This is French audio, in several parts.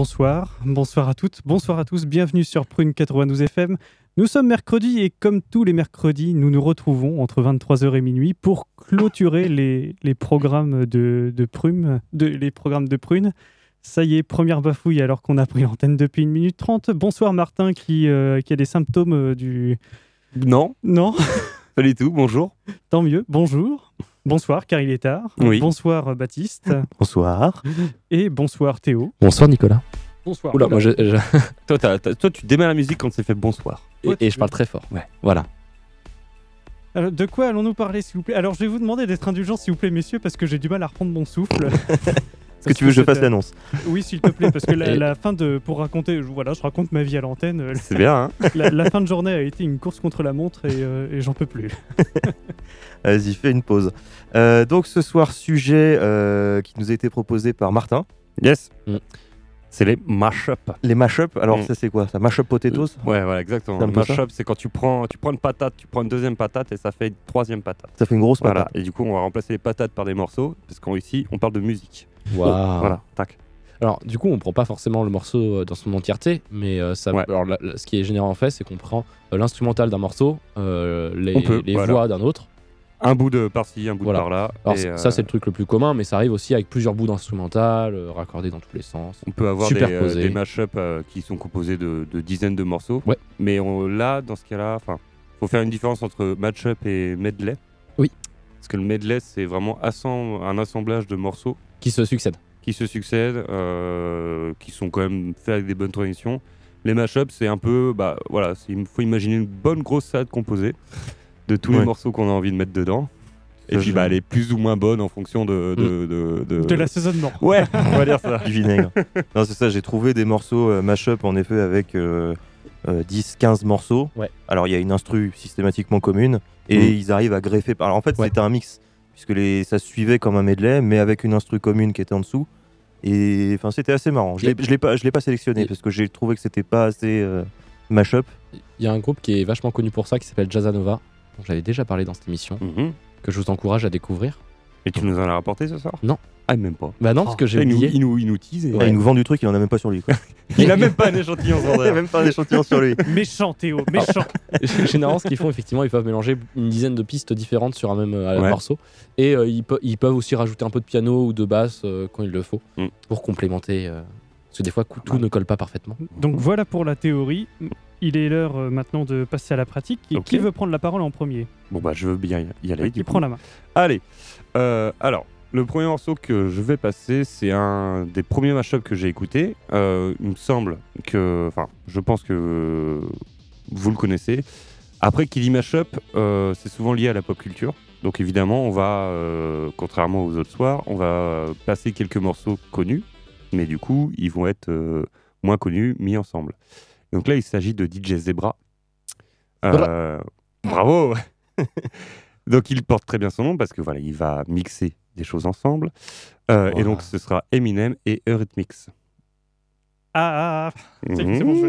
Bonsoir, bonsoir à toutes, bonsoir à tous, bienvenue sur Prune 92 FM. Nous sommes mercredi et comme tous les mercredis, nous nous retrouvons entre 23h et minuit pour clôturer les, les programmes de, de Prune, de, les programmes de Prune. Ça y est, première bafouille alors qu'on a pris l'antenne depuis une minute trente. Bonsoir Martin qui, euh, qui a des symptômes euh, du... Non, Non pas du tout, bonjour. Tant mieux, bonjour. Bonsoir car il est tard. Oui. Bonsoir Baptiste. Bonsoir. Et bonsoir Théo. Bonsoir Nicolas. Bonsoir. Oula, moi je, je- Toi, t'as- t'as- toi, tu démarres la musique quand c'est fait bonsoir. et, et je parle très fort. Ouais, voilà. Alors, de quoi allons-nous parler, s'il vous plaît? Alors, je vais vous demander d'être indulgents, s'il vous plaît, messieurs, parce que j'ai du mal à reprendre mon souffle. Est-ce que tu veux que je fasse l'annonce Oui, s'il te plaît, parce que la, fin de. Pour raconter. je- Voilà, je raconte ma vie à l'antenne. euh, C'est bien, hein La, la fin de journée a été une course contre la montre et, euh, et j'en peux plus. Vas-y, fais une pause. Euh, donc ce soir, sujet euh, qui nous a été proposé par Martin. Yes. Mm. C'est les mash-up. Les mash-up. Alors Mm. ça c'est quoi? Ça mash-up potatoes? Ouais, voilà, exactement. Mash-up, c'est quand tu prends, tu prends une patate, tu prends une deuxième patate et ça fait une troisième patate. Ça fait une grosse Voilà. patate. Et du coup, on va remplacer les patates par des morceaux, parce qu'ici, on parle de musique. Voilà, tac. Alors, du coup, on prend pas forcément le morceau euh, dans son entièreté, mais euh, ça, Ouais. alors, la- la- ce qui est généralement fait, c'est qu'on prend euh, l'instrumental d'un morceau, euh, les, On peut, les voilà. voix d'un autre. Un bout de par-ci, un bout Voilà. de par-là. Alors, et, ça, c'est le truc le plus commun, mais ça arrive aussi avec plusieurs bouts d'instrumental, raccordés dans tous les sens. On peut avoir des, des mash-up euh, qui sont composés de, de dizaines de morceaux. Ouais. Mais on- là, dans ce cas-là, faut faire une différence entre match-up et medley. Oui. Parce que le medley, c'est vraiment un assemblage de morceaux Qui se succèdent. qui se succèdent, euh, qui sont quand même faits avec des bonnes transitions. Les mash-up, c'est un peu, bah voilà, il faut imaginer une bonne grosse salade composée de tous les morceaux qu'on a envie de mettre dedans. Et Ça, puis, bah, elle est plus ou moins bonne en fonction de. de, de, de- De l'assaisonnement. Ouais, on va dire ça. Du vinaigre. non, c'est ça, j'ai trouvé des morceaux euh, mash-up en effet avec euh, euh, 10-15 morceaux. Ouais. Alors il y a une instru systématiquement commune et Mm. ils arrivent à greffer. Alors en fait, Ouais. c'était un mix puisque les... ça se suivait comme un medley mais avec une instru commune qui était en dessous. Et enfin, c'était assez marrant. Je l'ai- pas, je l'ai pas sélectionné parce que j'ai trouvé que c'était pas assez euh, mash-up. Il y a un groupe qui est vachement connu pour ça, qui s'appelle Jazzanova, dont j'avais déjà parlé dans cette émission, Mhm. que je vous encourage à découvrir. Et tu nous en as rapporté ce soir? Non. Ah, même pas. Bah non, parce que j'ai il, nous, oublié. il, nous, il nous tease et- Ah, il nous vend du truc, il en a même pas sur lui. quoi. Il a même pas un échantillon il a même pas un échantillon sur lui. Méchant, Théo, méchant. Généralement, ce qu'ils font, effectivement, ils peuvent mélanger une dizaine de pistes différentes sur un même euh, Ouais. morceau. Et euh, ils, pe- ils peuvent aussi rajouter un peu de piano ou de basse euh, quand il le faut, Mm. pour complémenter. euh, parce que des fois, tout ne colle pas parfaitement. Donc, voilà pour la théorie. Il est l'heure euh, maintenant de passer à la pratique. Et qui veut prendre la parole en premier? Bon, bah, je veux bien y aller. Qui du coup. prend la main? Allez. Euh, alors, le premier morceau que je vais passer, c'est un des premiers mashups que j'ai écouté. Euh, il me semble que. Enfin, je pense que vous le connaissez. Après, qui dit mashup, euh, c'est souvent lié à la pop culture. Donc, évidemment, on va, euh, contrairement aux autres soirs, on va passer quelques morceaux connus. Mais du coup, ils vont être euh, moins connus, mis ensemble. Donc là, il s'agit de DJ Zebra. Euh, bravo Donc il porte très bien son nom parce que voilà, il va mixer des choses ensemble. Euh, Et donc ce sera Eminem et Eurythmics. Ah, ah, ah. C'est Mhm. c'est bon, je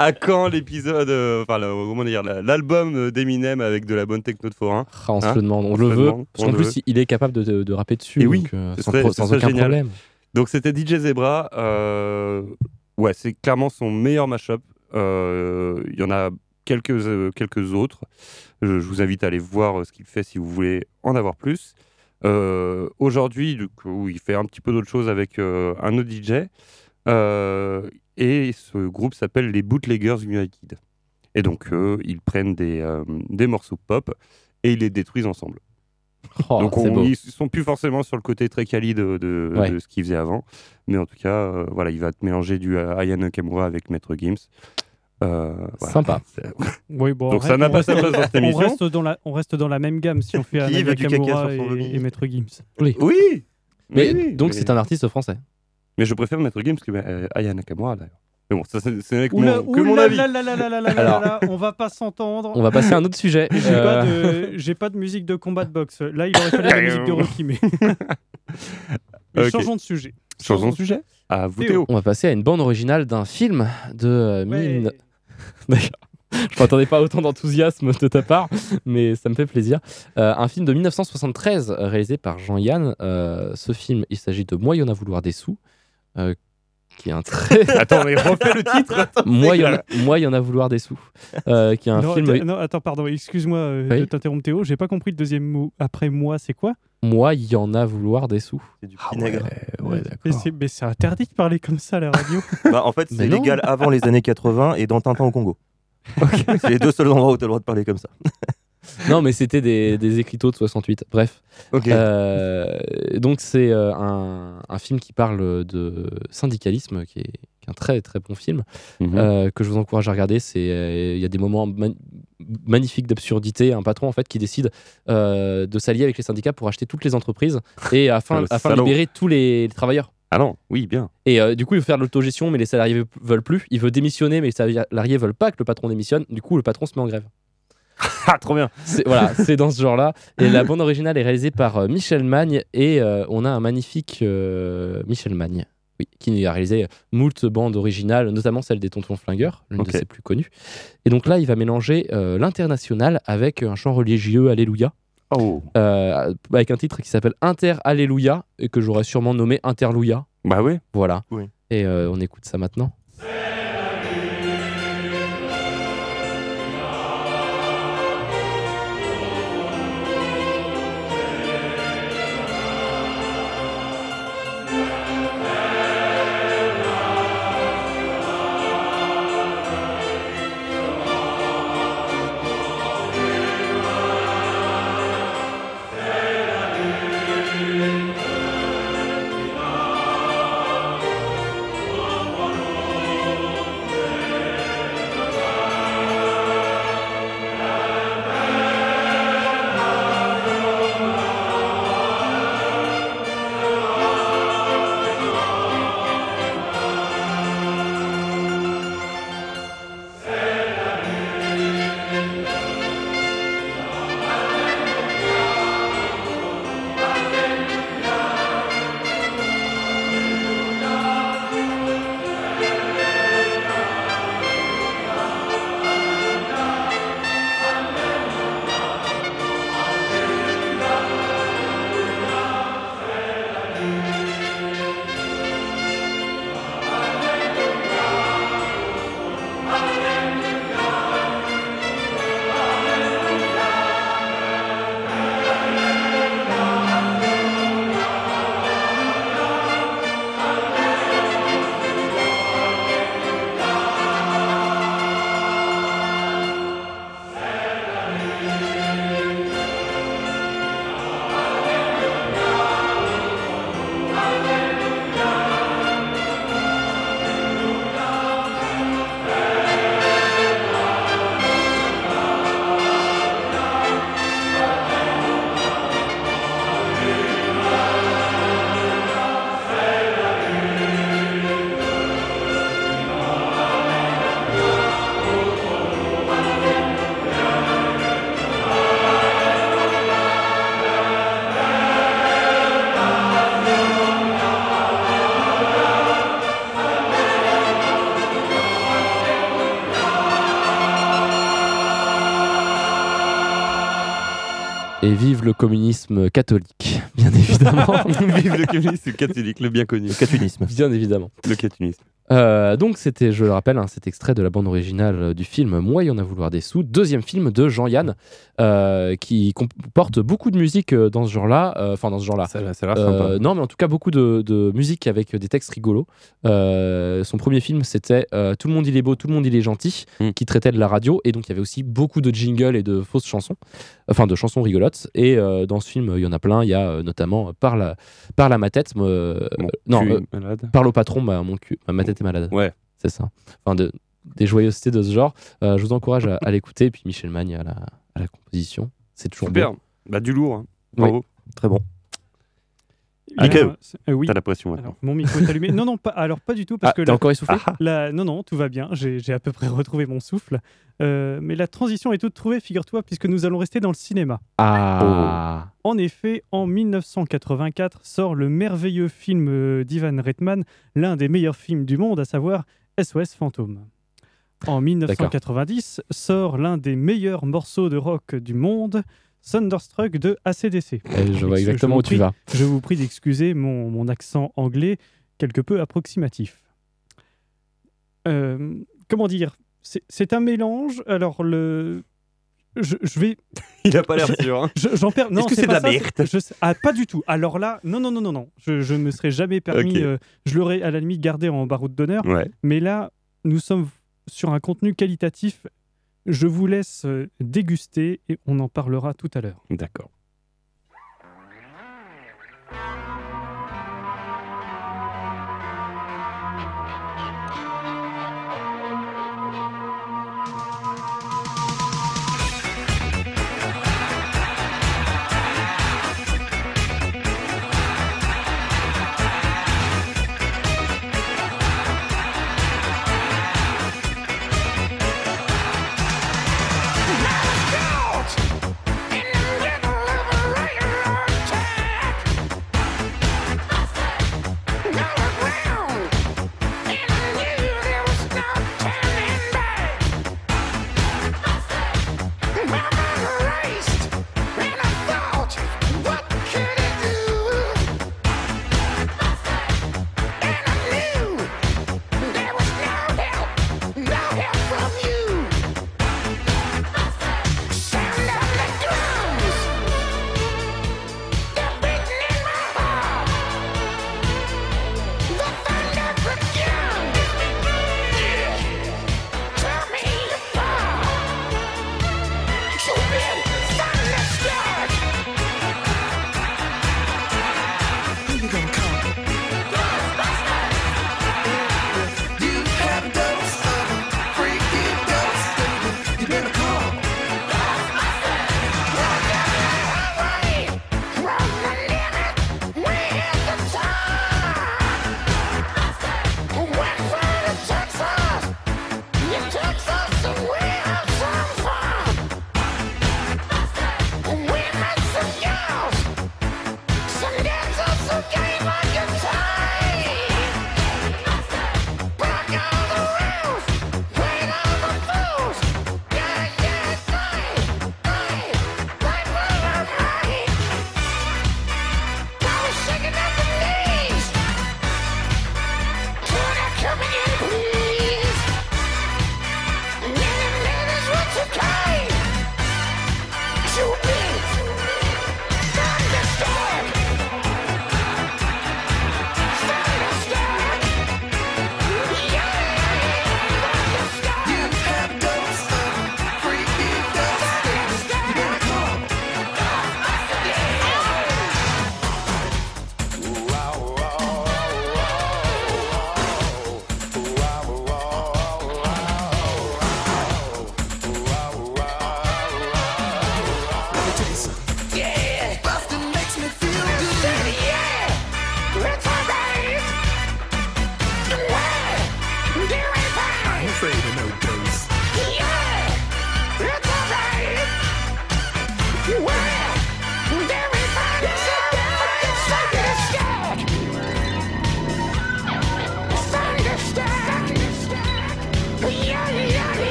à quand l'épisode, euh, enfin, comment dire, l'album d'Eminem avec de la bonne techno de forain ah, on se hein le demande, on, le veut. demande, Parce qu'en plus, il est capable de, de- rapper dessus. Et oui, donc, euh, sans, aucun génial. problème. Donc c'était DJ Zebra. Euh, ouais, c'est clairement son meilleur mashup. Euh, Il y en a quelques, euh, quelques autres. Je, vous invite à aller voir ce qu'il fait si vous voulez en avoir plus. Aujourd'hui, du il fait un petit peu d'autres choses avec un autre DJ. Euh, et ce groupe s'appelle les Bootleggers United. Et donc, euh, ils prennent des, euh, des morceaux pop et ils les détruisent ensemble. Oh, Donc ils sont plus forcément sur le côté très quali de, ce qu'ils faisaient avant, mais en tout cas, voilà, il va te mélanger du Aya Nakamura avec Maître Gims. Euh. Sympa. Donc ça n'a pas sa place dans cette émission. On reste dans la, même gamme si on fait Aya Nakamura et, Maître Gims. Oui. Mais, donc c'est un artiste français. Mais je préfère Maître Games que euh, Aya Nakamura d'ailleurs. Mais bon, ça c'est c'est mon, que mon oula avis. là là là là là là là là, on va pas s'entendre. On va passer à un autre sujet. J'ai Euh, pas de, j'ai pas de musique de combat de boxe. Là, il aurait fallu la musique de Rocky, mais. Mais Ok. changeons de sujet. Changeons de sujet. À vous Théo. On va passer à une bande originale d'un film de euh, Ouais. mille- D'accord. Je m'attendais pas à autant d'enthousiasme de ta part, mais ça me fait plaisir. Euh, un film de 1973 euh, réalisé par Jean-Yann. Euh, ce film, il s'agit de Moi, il y en a vouloir des sous, euh, qui est un très. Attends, mais refais le titre. Moi, il y en a- Moi, il y en a vouloir des sous, euh, qui est un non, film. attends, non, attends, pardon, excuse-moi euh, Oui. de t'interrompre Théo, j'ai pas compris le deuxième mot. Après moi, c'est quoi? Moi, il y en a vouloir des sous. C'est du vinaigre. Mais c'est- Mais c'est interdit de parler comme ça à la radio. Bah, en fait, c'est légal avant les années 80 et dans Tintin au Congo. c'est les deux seuls endroits où tu as le droit de parler comme ça. Non, mais c'était des, des écriteaux de 68. Bref. Euh, donc c'est euh, un, un film qui parle de syndicalisme, qui est, qui est un très très bon film Mhm. euh, que je vous encourage à regarder. Il y a des moments man- magnifiques d'absurdité. Un patron en fait qui décide euh, de s'allier avec les syndicats pour acheter toutes les entreprises et afin, de libérer tous les, les travailleurs. Ah non, oui, bien. Et euh, du coup, il veut faire de l'autogestion, mais les salariés veulent plus. Il veut démissionner, mais les salariés veulent pas que le patron démissionne. Du coup, le patron se met en grève. Ah, trop bien. C'est voilà, c'est dans ce genre-là. Et la bande originale est réalisée par euh, Michel Magne et euh, on a un magnifique euh, Michel Magne. Oui, qui a réalisé moult bandes originales, notamment celle des Tontons Flingueurs, l'une de ses plus connues. Et donc là, il va mélanger l'international avec un chant religieux, Alléluia, Oh. avec un titre qui s'appelle Inter Alléluia, et que j'aurais sûrement nommé Interlouia. Bah ouais. Voilà. Oui. Et on écoute ça maintenant. Et vive le communisme catholique, bien évidemment. Vive le communisme catholique, le bien connu. Le catunisme. bien évidemment. Le catunisme. Euh, donc c'était, je le rappelle, hein, cet extrait de la bande originale euh, du film Moi, il y en a vouloir des sous, deuxième film de Jean-Yann, euh, qui comporte beaucoup de musique dans ce genre-là, euh, enfin dans ce genre-là. Ça, ça a sympa. non, mais en tout cas, beaucoup de, de musique avec des textes rigolos. Son premier film, c'était Tout le monde il est beau, tout le monde il est gentil, Mm. qui traitait de la radio. Et donc, il y avait aussi beaucoup de jingles et de fausses chansons, enfin de chansons rigolotes. Et dans ce film, il y en a plein. Il y a notamment Par la, par la ma tête. non. Parle au patron, bah, mon cul, ma tête est malade. Ouais. C'est ça. Enfin, de, des joyeusetés de ce genre. Euh, je vous encourage à, à l'écouter. Et puis Michel Magne à la, à la composition. C'est toujours Super. bien. Bah du lourd. hein. Oui. Bravo. Très bon. Ah, a- Michael. euh, oui. T'as la pression maintenant. Alors, mon micro est allumé. Non, non, pas, alors pas du tout, parce Ah, que t'es la- encore essoufflé la- non, non, tout va bien. J'ai j'ai à peu près retrouvé mon souffle. Euh, mais la transition est toute trouvée, figure-toi, puisque nous allons rester dans le cinéma. Ah. En effet, en 1984 sort le merveilleux film euh, d'Ivan Reitman, l'un des meilleurs films du monde, à savoir SOS Fantôme. En 1990 sort l'un des meilleurs morceaux de rock du monde, Thunderstruck de ACDC. Eh, je vois exactement je où tu vas. Je vous prie d'excuser mon, mon accent anglais quelque peu approximatif. Euh, comment dire? C'est un mélange. Alors, le. Je, je vais. Il a pas l'air sûr. hein. je- J'en perds. Non, Est-ce que c'est de la ça, merde je Ah, pas du tout. Alors là, non, non, non, non, non. Je, je me serais jamais permis. Euh, je l'aurais à la limite gardé en baroud d'honneur. Ouais. Mais là, nous sommes sur un contenu qualitatif. Je vous laisse euh, déguster et on en parlera tout à l'heure. D'accord.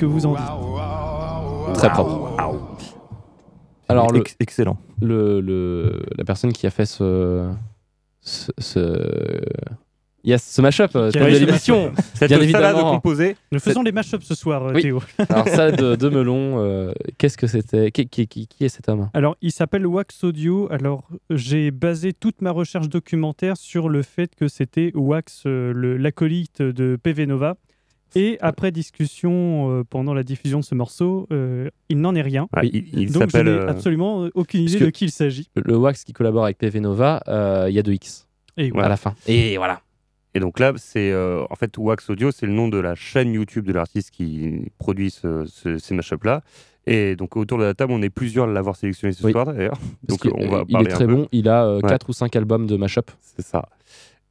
Que vous en dites Très propre. Alors, le, Ex- excellent. le, le- la personne qui a fait ce. ce, ce... Yes, ce mashup, euh, thème de l'émission. Cette Bien salade évidemment. composée, Nous faisons les mashups ce soir, Oui. Théo. Alors, ça de, de melon, euh, qu'est-ce que c'était? Qui, qui, qui, qui est cet homme? Alors, il s'appelle Wax Audio. Alors, j'ai basé toute ma recherche documentaire sur le fait que c'était Wax, euh, le- l'acolyte de PV Nova, Et après discussion euh, pendant la diffusion de ce morceau, euh, il n'en est rien. Il il Donc je s'appelle. n'ai euh, absolument euh, aucune idée de qui il s'agit. Le Wax qui collabore avec PV Nova, euh, il y a deux X Et à la fin. Et voilà. Et donc là, c'est euh, en fait Wax Audio, c'est le nom de la chaîne YouTube de l'artiste qui produit ce- ce- ces mashups là. Et donc autour de la table, on est plusieurs à l'avoir sélectionné ce Oui. soir d'ailleurs. Donc on va il parler est un très peu. bon. Il a Ouais. 4 ou 5 albums de mashup. C'est ça.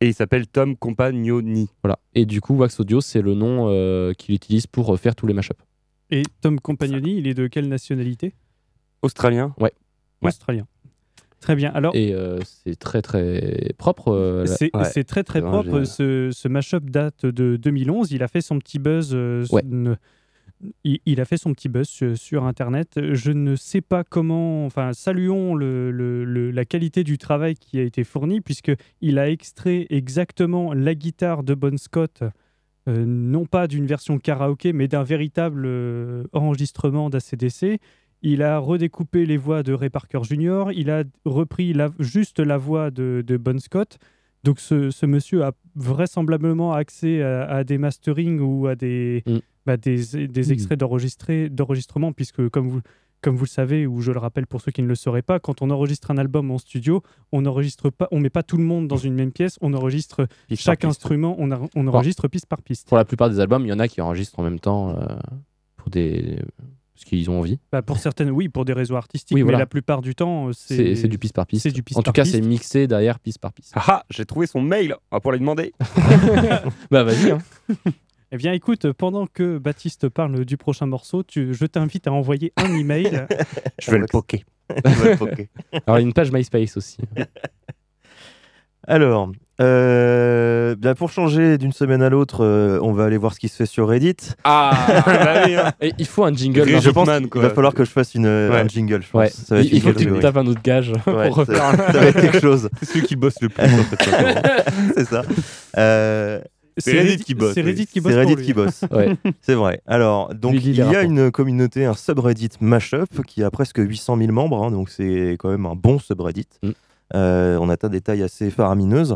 Et il s'appelle Tom Compagnoni. Voilà. Et du coup, Wax Audio, c'est le nom euh, qu'il utilise pour euh, faire tous les mashups. Et Tom Compagnoni, il est de quelle nationalité? Australien. Ouais. Australien. Très bien. Alors, Et euh, c'est très très propre. euh, c'est ouais. très très propre. Ce, ce mashup date de 2011. Il a fait son petit buzz. euh, Ouais. Il, a fait son petit buzz sur, Internet. Je ne sais pas comment. Enfin, saluons la qualité du travail qui a été fourni, puisque il a extrait exactement la guitare de Bon Scott. euh, non pas d'une version karaoké, mais d'un véritable euh, enregistrement d'ACDC. Il a redécoupé les voix de Ray Parker Jr. Il a repris juste la voix de Bon Scott. Donc ce, ce monsieur a vraisemblablement accès à, à des masterings ou à des, Mm. bah, des, des Mm. extraits d'enregistrement, puisque comme vous, comme vous le savez, ou je le rappelle pour ceux qui ne le sauraient pas, quand on enregistre un album en studio, on n'enregistre pas, on met pas tout le monde dans une même pièce, on enregistre Piste chaque instrument, on, a- on enregistre piste par piste. Pour la plupart des albums, il y en a qui enregistrent en même temps euh, pour des parce qu'ils ont envie. Bah, pour certaines, oui, pour des réseaux artistiques, Oui, mais la plupart du temps, euh, C'est c'est du piste par piste. c'est du piste en tout cas, piste. c'est mixé derrière piste par piste. Ah ah, j'ai trouvé son mail. On va pour lui demander. bah vas-y. hein. Eh bien, écoute, pendant que Baptiste parle du prochain morceau, tu, je t'invite à envoyer un email. Je vais le poker. Ok. Alors il y a une page MySpace aussi. Alors, euh, bien pour changer d'une semaine à l'autre, euh, on va aller voir ce qui se fait sur Reddit. Ah Bah oui, hein. Et il faut un jingle. Je pense quoi. va falloir que je fasse une, Ouais. un jingle, je pense. Ouais. Ça va être Il, il faut une que tu tapes un autre gage Ouais, pour ça, refaire. ça va être quelque chose, C'est celui qui bosse le plus. en fait, maintenant. c'est ça. Euh, C'est Reddit qui bosse, C'est oui. Reddit qui bosse. c'est Reddit qui bosse. Ouais. C'est vrai. Alors, donc, il y a une communauté, un subreddit Mashup, qui a presque 800 000 membres, hein, donc c'est quand même un bon subreddit. Mm. Euh, on atteint des tailles assez faramineuses.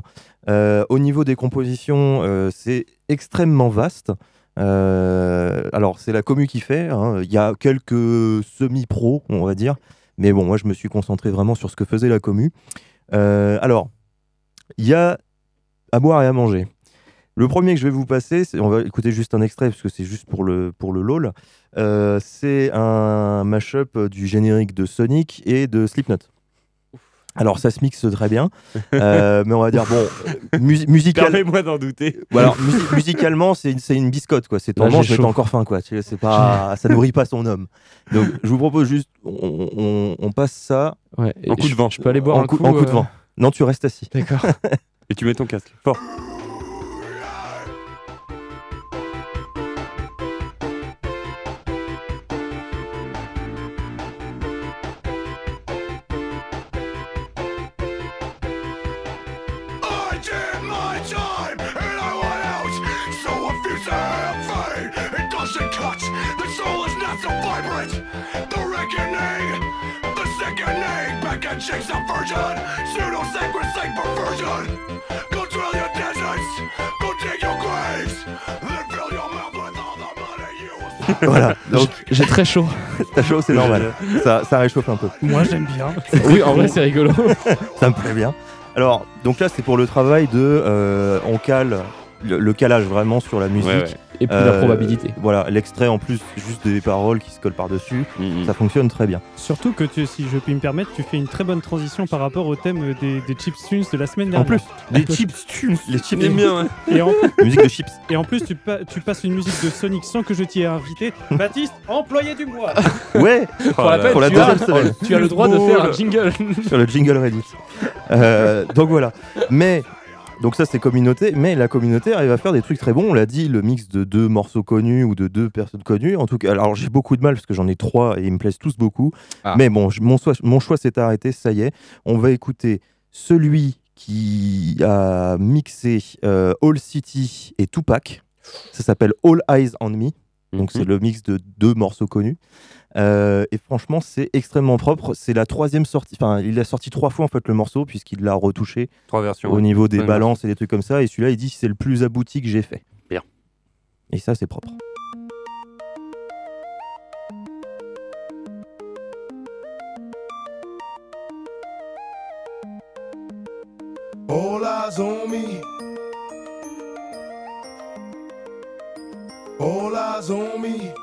Euh, au niveau des compositions, euh, c'est extrêmement vaste. Alors, c'est la commu qui fait. hein. Il y a quelques semi-pros, on va dire. Mais bon, moi, je me suis concentré vraiment sur ce que faisait la commu. Alors, il y a à boire et à manger. Le premier que je vais vous passer, on va écouter juste un extrait parce que c'est juste pour le, pour le LOL. C'est un mashup du générique de Sonic et de Slipknot. Alors ça se mixe très bien, euh, mais on va dire bon, euh, mus- musical, Permets-moi d'en douter. Alors, musi- musicalement c'est une, c'est une biscotte quoi. C'est j'ai manche mais encore faim quoi. C'est pas, ça nourrit pas son homme. Donc je vous propose juste, on, on- on passe ça Ouais. En coup de vent. Je peux aller boire en un coup, coup. en coup de euh, vent. Non, tu restes assis. D'accord. Et tu mets ton casque. Fort. Sickening. Back and chase a virgin. Pseudo sacred saint perversion. Go drill your deserts. Go dig your graves. Then fill your mouth with all the money you will Voilà. Donc J'ai très chaud. t'as chaud, c'est normal. Ça, ça réchauffe un peu. Moi, j'aime bien. Oui, en vrai, c'est rigolo. Ça me plaît bien. Alors, donc là, c'est pour le travail de. euh, on cale le, le calage vraiment sur la musique. Ouais, ouais. Et puis Euh, la probabilité. Voilà, l'extrait en plus, juste des paroles qui se collent par-dessus. Mhm. Ça fonctionne très bien. Surtout que, tu, si je puis me permettre, tu fais une très bonne transition par rapport au thème des, des Chips Tunes de la semaine En dernière. plus, Les chips tunes. les chips, J'aime bien. hein. Et en, musique de chips. et en plus, tu, pa- tu passes une musique de Sonic sans que je t'y ai invité. Baptiste, employé du mois Ouais, Pour la peine, pour la tu, as, deuxième semaine. tu as le droit de faire un jingle. sur le jingle Reddit. Euh, donc voilà. Mais donc ça c'est communauté, mais la communauté arrive à faire des trucs très bons. On l'a dit, le mix de deux morceaux connus ou de deux personnes connues. En tout cas, alors j'ai beaucoup de mal parce que j'en ai trois et ils me plaisent tous beaucoup. Ah. Mais bon, mon choix, mon choix s'est arrêté. Ça y est, on va écouter celui qui a mixé euh, All City et Tupac. Ça s'appelle All Eyes on Me. Donc c'est Mhm. le mix de deux morceaux connus. Euh, et franchement, c'est extrêmement propre. C'est la troisième sortie. Enfin, il a sorti trois fois en fait le morceau puisqu'il l'a retouché Trois versions. au niveau des Ouais, balances et des trucs comme ça. Et celui-là, il dit c'est le plus abouti que j'ai fait. Bien. Et ça, c'est propre. All eyes on me. All eyes on me.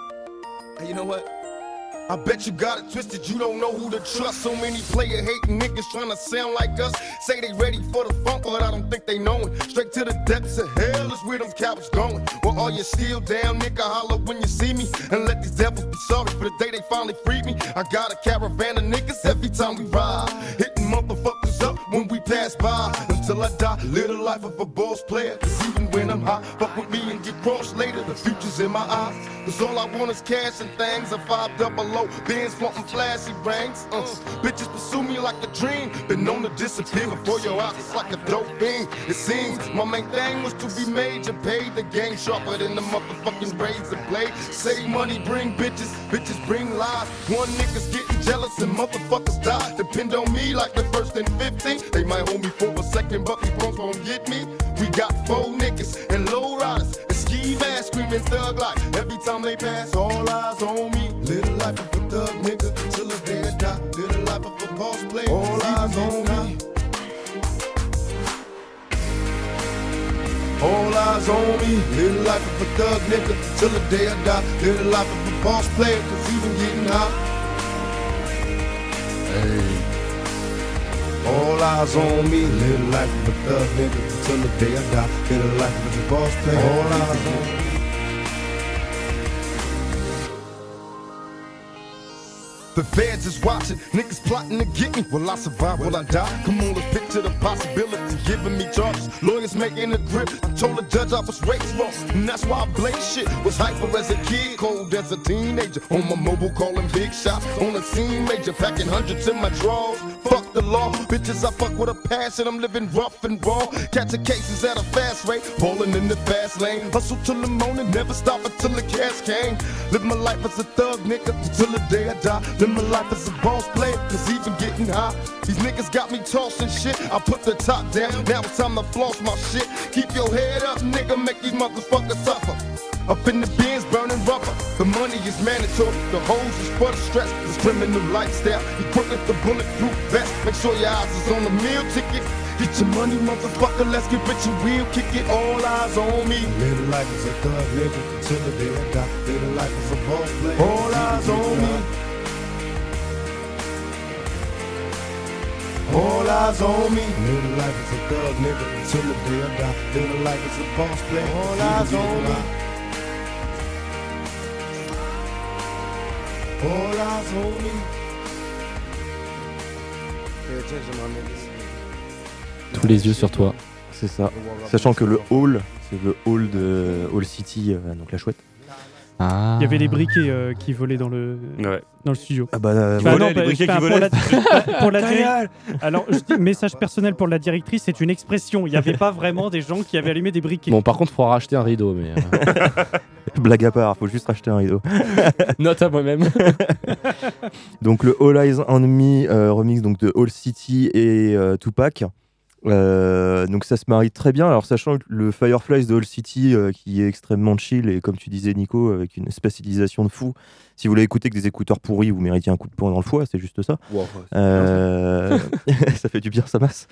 I bet you got it twisted, you don't know who to trust. So many player hating niggas trying to sound like us. Say they ready for the funk, but I don't think they know it. Straight to the depths of hell is where them cowards going. Well, all you still down, nigga, holler when you see me. And let these devils be sorry for the day they finally freed me. I got a caravan of niggas every time we ride. Hitting motherfuckers up when we pass by. Until I die, live the life of a boss player. Cause even when I'm high, fuck with me and get crossed later. The future's in my eyes. Cause all I want is cash and things. A five double low, bands flaunting flashy rings. Uh, bitches pursue me like a dream. Been known to disappear before your eyes. It's like a dope thing. It seems my main thing was to be major. Paid the game sharper than the motherfucking razor blade. Save money, bring bitches. Bitches bring lies. One nigga's getting jealous and motherfuckers die. Depend on me like the first and 15. They might hold me for a second, but these punks won't get me. We got four niggas and low riders and ski masks screaming thug life. Every time they pass, all eyes on me. Little life of a thug nigga till the day I die. Little life of a boss player. All eyes on me. All eyes on me. Little life of a thug nigga till the day I die. Little life of a boss player, cause even getting high. All eyes on me, little life a thug nigga till the day I die. Little life a boss player. All eyes on me. The feds is watching, niggas plotting to get me. Will I survive? Will I die? Come on, let's picture the possibility. Giving me charges, lawyers making a grip. I told the judge I was raised wrong, and that's why I blaze shit. Was hyper as a kid, cold as a teenager. On my mobile, calling big shots. On the scene, major, packing hundreds in my drawers. Fuck the law, bitches, I fuck with a passion. I'm living rough and raw. Catching cases at a fast rate, pulling in the fast lane. Hustle till the morning, never stop until the cash came. Live my life as a thug, nigga, until the day I die. Live my life as a boss player, cause even getting high. These niggas got me tossing shit. I put the top down, now it's time to floss my shit. Keep your head up, nigga, make these motherfuckers suffer. Up in the bins, burning rubber. The money is mandatory. The hose is for the stress. This criminal lifestyle. Equipped with the bulletproof vest. Make sure your eyes is on the meal ticket. Get your money, motherfucker. Let's get rich and real. Kick it. All eyes on me. Little life is a thug nigga until the day I die. Little life is a boss player. All eyes on me. All eyes on me. Little life is a thug nigga until the day I die. Little life is a boss player. All eyes on me. All eyes on me. Tous les yeux sur toi. C'est ça. Sachant que le hall, c'est le hall de Hall City, euh, donc la chouette. Ah. Il y avait des briquets euh, qui volaient dans le, Ouais. dans le studio. Ah bah, euh, Enfin, non, bah, briquets qui pour, volaient. la, pour la Alors, je dis, message personnel pour la directrice, c'est une expression. Il n'y avait pas vraiment des gens qui avaient allumé des briquets. Bon, par contre, il faudra racheter un rideau, mais euh, blague à part, faut juste racheter un rideau. note à moi-même. Donc le All Eyes on Me euh, remix donc de All City et euh, Tupac. Euh, donc ça se marie très bien. Alors sachant que le Fireflies de All City euh, qui est extrêmement chill et comme tu disais Nico avec une spatialisation de fou. Si vous l'avez écouté avec des écouteurs pourris, vous méritez un coup de poing dans le foie, c'est juste ça. Euh, ça fait du bien, ça masse.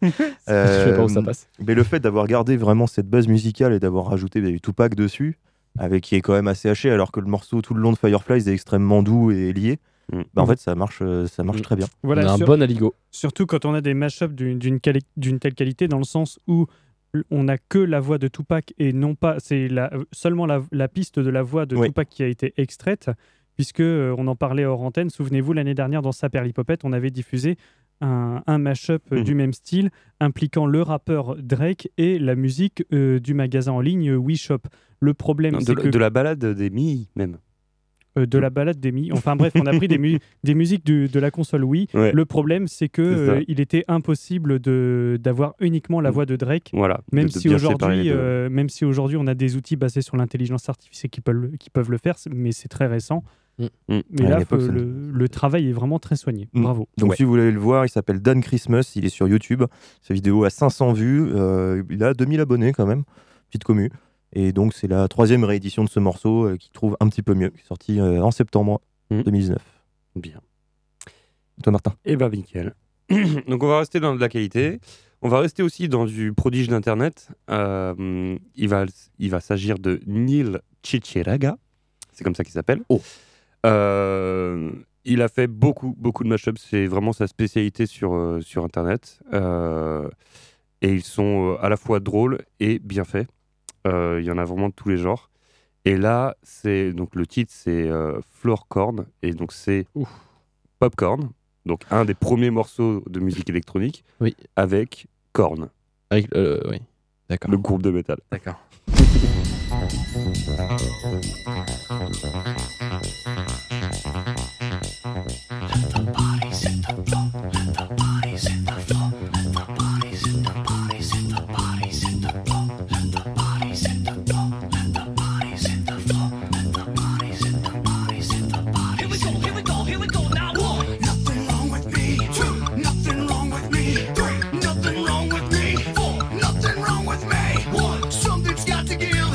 Je sais pas où ça passe. Mais le fait d'avoir gardé vraiment cette base musicale et d'avoir rajouté bah, du Tupac dessus, avec qui est quand même assez haché, alors que le morceau tout le long de Fireflies est extrêmement doux et lié, Mm. bah, en fait ça marche, euh, ça marche Mm. très bien. Voilà, on a un sur- bon aligo. Surtout quand on a des mashups d'une quali- telle qualité, dans le sens où on n'a que la voix de Tupac et non pas, c'est la- seulement la, la piste de la voix de Oui. Tupac qui a été extraite, puisque euh, on en parlait hors antenne. Souvenez-vous, l'année dernière, dans Sa Perlipopette, on avait diffusé un, un mashup euh, du même style impliquant le rappeur Drake et la musique euh, du magasin en ligne WeShop. Le problème, c'est la- que de la balade des mi même. Euh, de la balade des Mi. Enfin bref, on a pris des, mu- des musiques du- de la console Wii. Ouais. Le problème, c'est que euh, il était impossible de d'avoir uniquement la Mm. voix de Drake. Voilà. Même de- de si aujourd'hui, euh, même si aujourd'hui on a des outils basés sur l'intelligence artificielle qui peuvent, le- qui peuvent le faire, mais c'est très récent. Mm. Mm. Mais À là, faut- le, le travail est vraiment très soigné. Bravo. Donc Ouais. si vous voulez le voir, il s'appelle Dan Christmas, il est sur YouTube. Sa vidéo a 500 vues, euh, il a 2000 abonnés quand même, petite commu. Et donc, c'est la troisième réédition de ce morceau euh, qui trouve un petit peu mieux, qui est sorti euh, en septembre Mhm. 2019. Bien. Toi, Martin? Eh ben, nickel. Donc, on va rester dans de la qualité. On va rester aussi dans du prodige d'Internet. Euh, il va, il va s'agir de Neil Chichiraga. C'est comme ça qu'il s'appelle. Oh. Euh, il a fait beaucoup, beaucoup de mashups. C'est vraiment sa spécialité sur, euh, sur Internet. Et ils sont à la fois drôles et bien faits. Euh, Il y en a vraiment de tous les genres. Et là, c'est donc le titre, c'est euh, Floorcorn. Et donc, c'est Popcorn. Donc, un des premiers morceaux de musique électronique Oui. avec Korn, Avec, euh, oui. D'accord. le groupe de métal. D'accord. to give.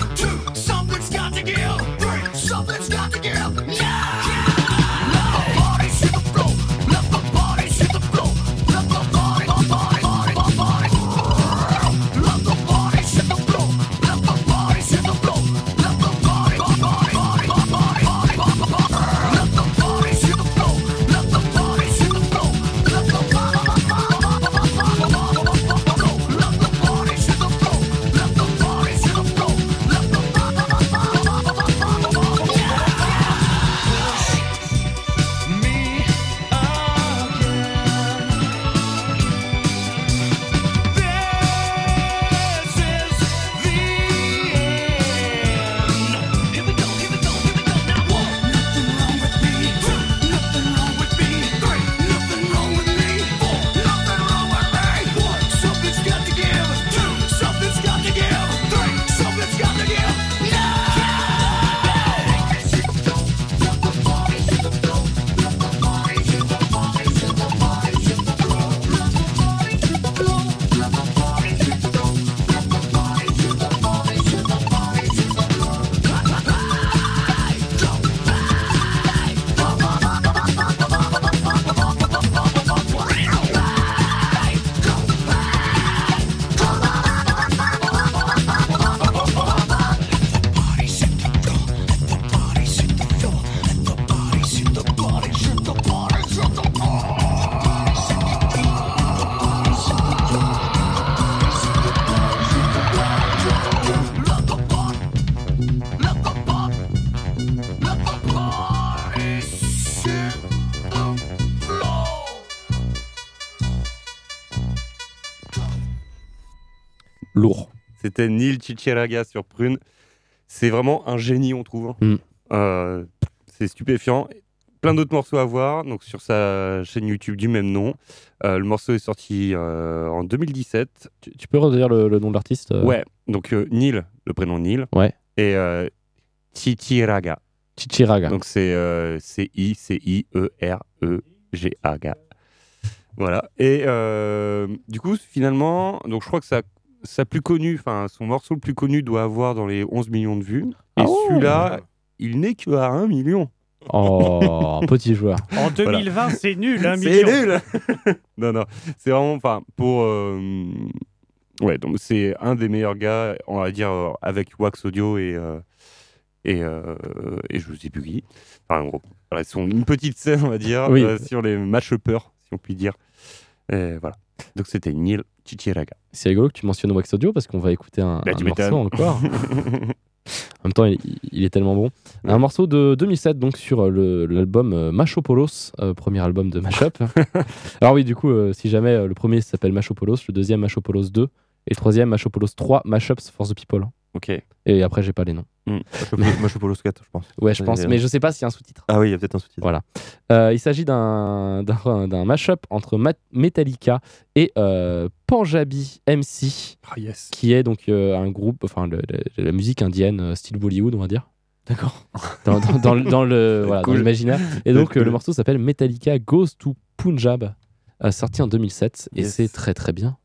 C'était Neil Chichiraga sur Prune. C'est vraiment un génie, on trouve. Mm. Euh, c'est stupéfiant. Plein d'autres morceaux à voir donc sur sa chaîne YouTube du même nom. Euh, le morceau est sorti euh, en 2017. Tu, tu peux redire le, le nom de l'artiste Ouais, donc Neil, le prénom Neil. Ouais. Et Chichiraga. Chichiraga. Donc c'est euh, C-I-C-I-E-R-E-G-A-G. Voilà. Et euh, du coup, finalement, donc je crois que ça, sa plus connu, enfin son morceau le plus connu doit avoir dans les 11 millions de vues. Et Ah ouais. celui-là, il n'est que à 1 million. Oh, petit joueur. En 2020, c'est nul, un C'est million. nul Non, non, c'est vraiment, enfin, pour... euh, ouais, donc c'est un des meilleurs gars, on va dire, euh, avec Wax Audio et... euh, et, euh, et je sais plus qui. Enfin, en gros, voilà, ils sont une petite scène, on va dire, Oui. euh, sur les match-uppers, si on peut dire. Et voilà. Donc c'était Neil Chichiraga. C'est rigolo que tu mentionnes Wax Audio parce qu'on va écouter un, Bah, un morceau encore. En même temps, il, il est tellement bon. Un morceau de 2007, donc sur euh, l'album euh, Machopolos, euh, premier album de Mashup. Alors oui, du coup, euh, si jamais euh, le premier s'appelle Machopolos, le deuxième Machopolos 2 et le troisième Machopolos 3, Mashups for the People. Ok. Et après, j'ai pas les noms. Moi, je suis Polo 4, je pense. Ouais, je pense, mais je sais pas s'il y a un sous-titre. Ah oui, il y a peut-être un sous-titre. Voilà. Euh, il s'agit d'un d'un- d'un mashup entre Ma- Metallica et euh, Panjabi MC, Ah yes. qui est donc euh, un groupe, enfin le- le- la musique indienne, euh, style Bollywood, on va dire. D'accord. Dans, dans- dans le- dans le voilà, dans Cool. l'imaginaire. Et donc Cool. le morceau s'appelle Metallica Goes to Punjab, euh, sorti en 2007, et c'est très très bien.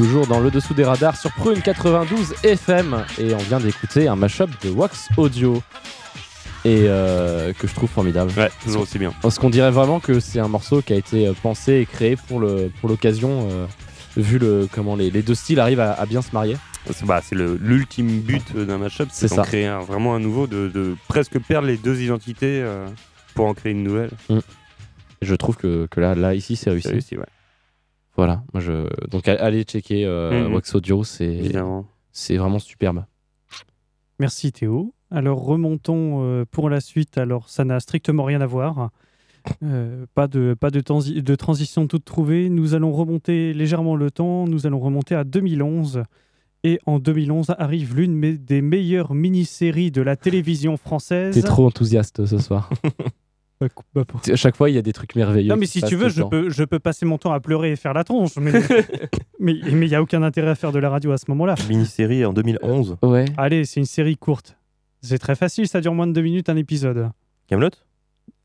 Toujours dans le dessous des radars sur Prune 92 FM et on vient d'écouter un mashup de Wax Audio et euh, que je trouve formidable. Ouais, toujours aussi bien. Parce qu'on dirait vraiment que c'est un morceau qui a été euh, pensé et créé pour le pour l'occasion, euh, vu le comment les, les deux styles arrivent à, à bien se marier. C'est bah, l'ultime but d'un mashup, C'est d'en créer un- vraiment un nouveau, de, de presque perdre les deux identités euh, pour en créer une nouvelle. Et je trouve que, que là là ici c'est réussi. C'est réussi, ouais. Voilà, moi je donc allez checker euh, Mhm. Wax Audio, c'est vraiment superbe. Merci Théo. Alors remontons euh, pour la suite. Alors ça n'a strictement rien à voir. Euh, pas de, pas de, transi- de transition toute trouvée. Nous allons remonter légèrement le temps. Nous allons remonter à 2011. Et en 2011 arrive l'une des meilleures mini-séries de la télévision française. T'es trop enthousiaste ce soir. Bah, bah, pour- à chaque fois il y a des trucs merveilleux. Non mais si tu veux, je temps. peux, je peux passer mon temps à pleurer et faire la tronche. Mais mais il n'y a aucun intérêt à faire de la radio à ce moment-là. Mini-série en 2011. Ouais. Allez, c'est une série courte. C'est très facile, ça dure moins de deux minutes un épisode. Camelot?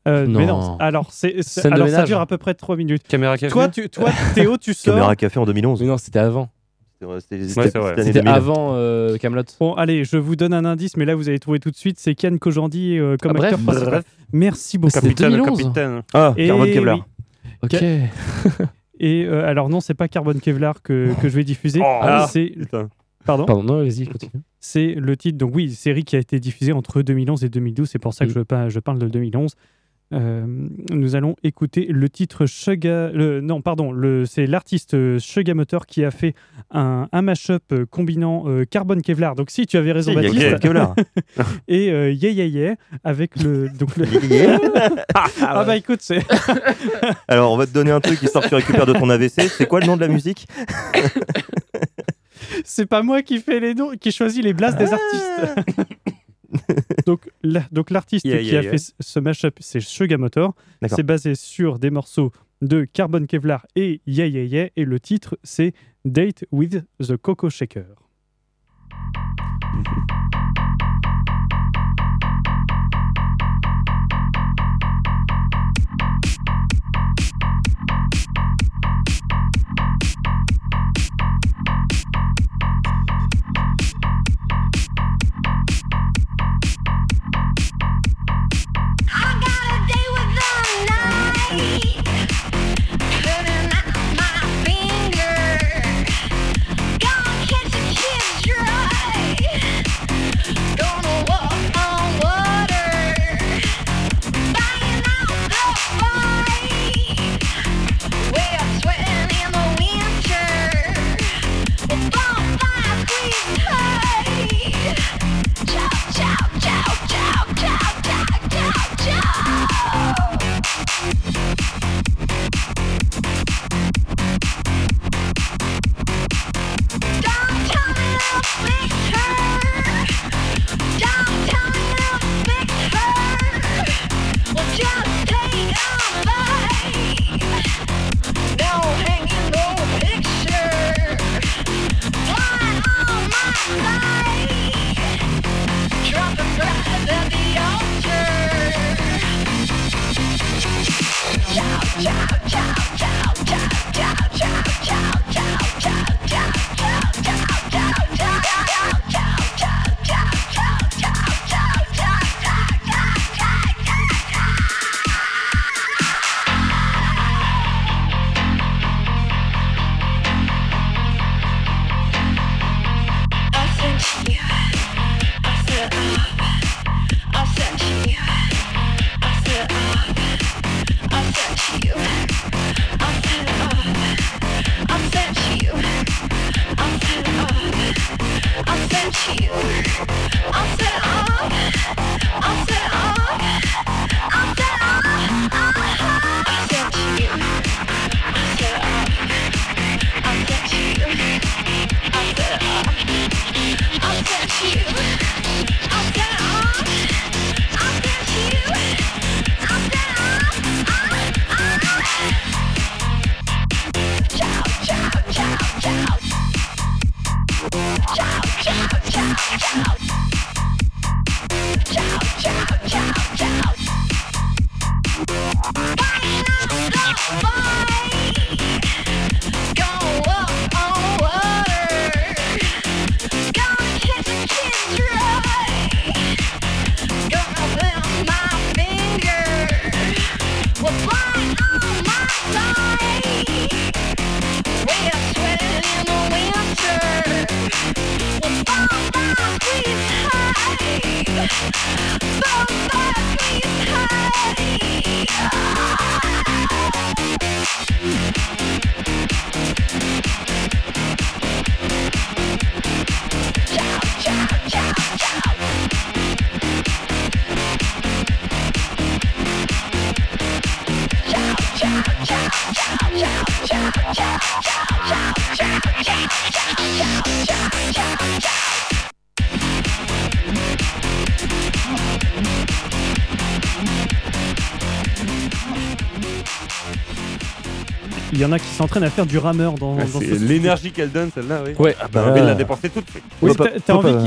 Euh, Mais Non. non, alors, c'est, alors ça dure à peu près 3 minutes. Caméra café? Toi, tu, toi, Théo, tu sors. Caméra Café en 2011. Mais non, c'était avant. C'était- C'était Ouais, c'était- c'est vrai. c'était année C'était 2000. avant euh, Camelot. Bon, allez, je vous donne un indice, mais là, vous allez trouver tout de suite. C'est Kian Kojandi euh, comme Ah, bref, acteur principal. bref. Merci beaucoup. C'est Capitaine, 2011. capitaine. Ah, Et Carbone Kevlar. oui. Ok. Et euh, alors, non, c'est pas Carbone Kevlar que, que je vais diffuser. Oh, Ah, c'est, Putain. pardon, Pardon, non, vas-y, continue. c'est le titre. Donc, oui, série qui a été diffusée entre 2011 et 2012. C'est pour ça que je, je parle de 2011. Euh, nous allons écouter le titre Sugar. le- non, pardon, c'est l'artiste euh, Sugar Motor qui a fait un, un mashup euh, combinant euh, Carbone Kevlar. Donc, si tu avais raison, Si, y a Baptiste, Carbone Kevlar. et euh, Yeah Yeah Yeah avec le. Donc le... ah bah écoute, c'est. Alors, on va te donner un truc histoire que tu récupères de ton AVC. C'est quoi le nom de la musique? C'est pas moi qui fait les noms, qui choisit les blasts des artistes. donc, la- donc l'artiste Yeah, qui yeah, a yeah. fait ce- mashup, c'est Sugar Motor. C'est basé sur des morceaux de Carbon Kevlar et Yeah Yeah Yeah. Et le titre, c'est Date with the Coco Shaker. S'entraînent à faire du rameur dans, Ouais, dans c'est ce- L'énergie qu'elle donne, celle-là, oui. Ouais. Ah bah, bah, elle l'a dépensé toute. Oui, Hop, t'as- hop, t'as hop, envie euh,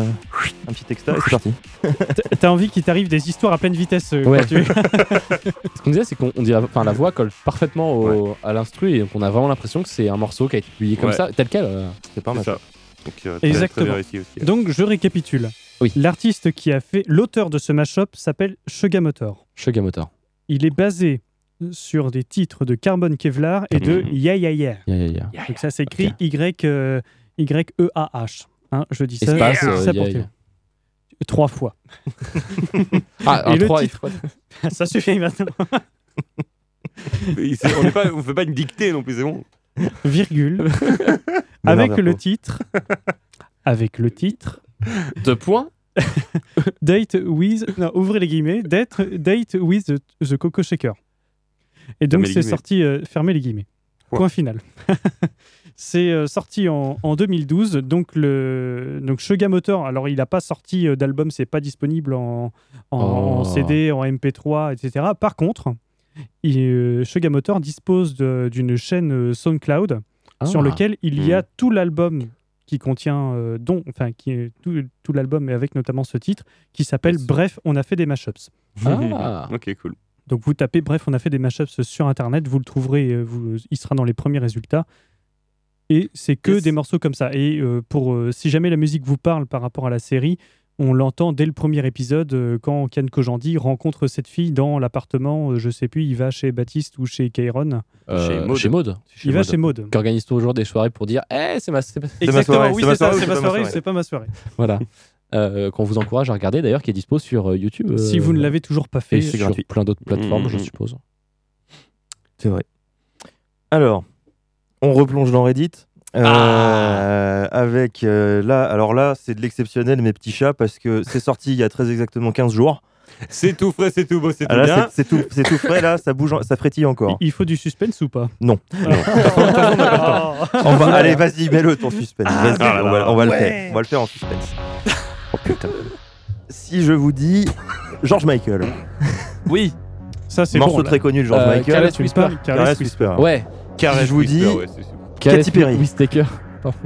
qu'il- Un petit et c'est parti. t'as- envie qu'il t'arrive des histoires à pleine vitesse euh, Ouais. quand tu- Ce qu'on disait, c'est qu'on on dirait, enfin, la voix colle parfaitement au- à l'instru et on a vraiment l'impression que c'est un morceau qui a été publié comme Ouais. ça, tel quel. euh. C'est pas C'est mal. ça. Donc, euh, très- Exactement. très bien réussi aussi. Donc je récapitule. Oui. L'artiste qui a fait l'auteur de ce mashup s'appelle Sugamotor. Sugar Motor. Il est basé sur des titres de Carbon Kevlar et de. Ya Ya Ya. Donc ça s'écrit Y euh, Y E A H. Hein, je dis ça. Espace, je dis euh, ça pour. Trois fois. Ah, Et un le 3 titre ça suffit maintenant. On ne pas, fait pas une dictée non plus, c'est bon. Virgule. Avec le titre. Avec le titre. Deux points. Date with. Non, ouvrez les guillemets. Date, date with the, the Coco Shaker. Et donc c'est sorti. euh, fermez les guillemets. Point final. c'est euh, sorti en, en 2012. Donc le donc Suga Motor. Alors il n'a pas sorti euh, d'album. C'est pas disponible en, en, en. CD, en MP3, etc. Par contre, il, euh, Suga Motor dispose d'une chaîne SoundCloud sur Ah. lequel il y a Hmm. tout l'album qui contient, euh, dont, enfin, qui est tout, tout l'album, mais avec notamment ce titre, qui s'appelle. Bref, on a fait des mashups. Ah. Ok, cool. Donc vous tapez Bref, on a fait des mashups sur Internet, vous le trouverez, euh, vous, il sera dans les premiers résultats. Et c'est que Yes. des morceaux comme ça. Et euh, pour, euh, si jamais la musique vous parle par rapport à la série, on l'entend dès le premier épisode euh, quand Ken Kojandi rencontre cette fille dans l'appartement, euh, je sais plus, il va chez Baptiste ou chez Kairon. Euh, Chez Maud. Chez Maud. Il va chez Maud. Qui organise toujours des soirées pour dire Eh, c'est ma. c'est ma- C'est ma soirée, oui, c'est ma c'est ça, soirée ou c'est ma soirée, c'est pas ma soirée. Voilà. Euh, Qu'on vous encourage à regarder d'ailleurs, qui est dispo sur euh, YouTube. Si euh, vous ne l'avez toujours pas fait, c'est sur gratuit. plein d'autres plateformes, je suppose. C'est vrai. Alors, on replonge dans Reddit. euh, Ah. avec euh, là, alors là, c'est de l'exceptionnel, mes petits chats, parce que c'est sorti il y a très exactement 15 jours. C'est tout frais, c'est tout beau, c'est Ah, tout là, bien. c'est- tout, c'est tout frais, là, ça bouge, ça frétille encore. il faut du suspense ou pas? Non. Ah. On va, allez, vas-y, mets-le ton suspense. Ah on, va, là. on va le faire. On va le faire en suspense. Oh putain. Si je vous dis George Michael, Oui. Ça, c'est morceau bon. là. très connu de George Euh, Michael. Careless Whisper. Careless Whisper. Whisper. Ouais. Caresse je vous Whisper, dis- ouais, c'est sûr. Katy Perry. Whittaker. Pardon.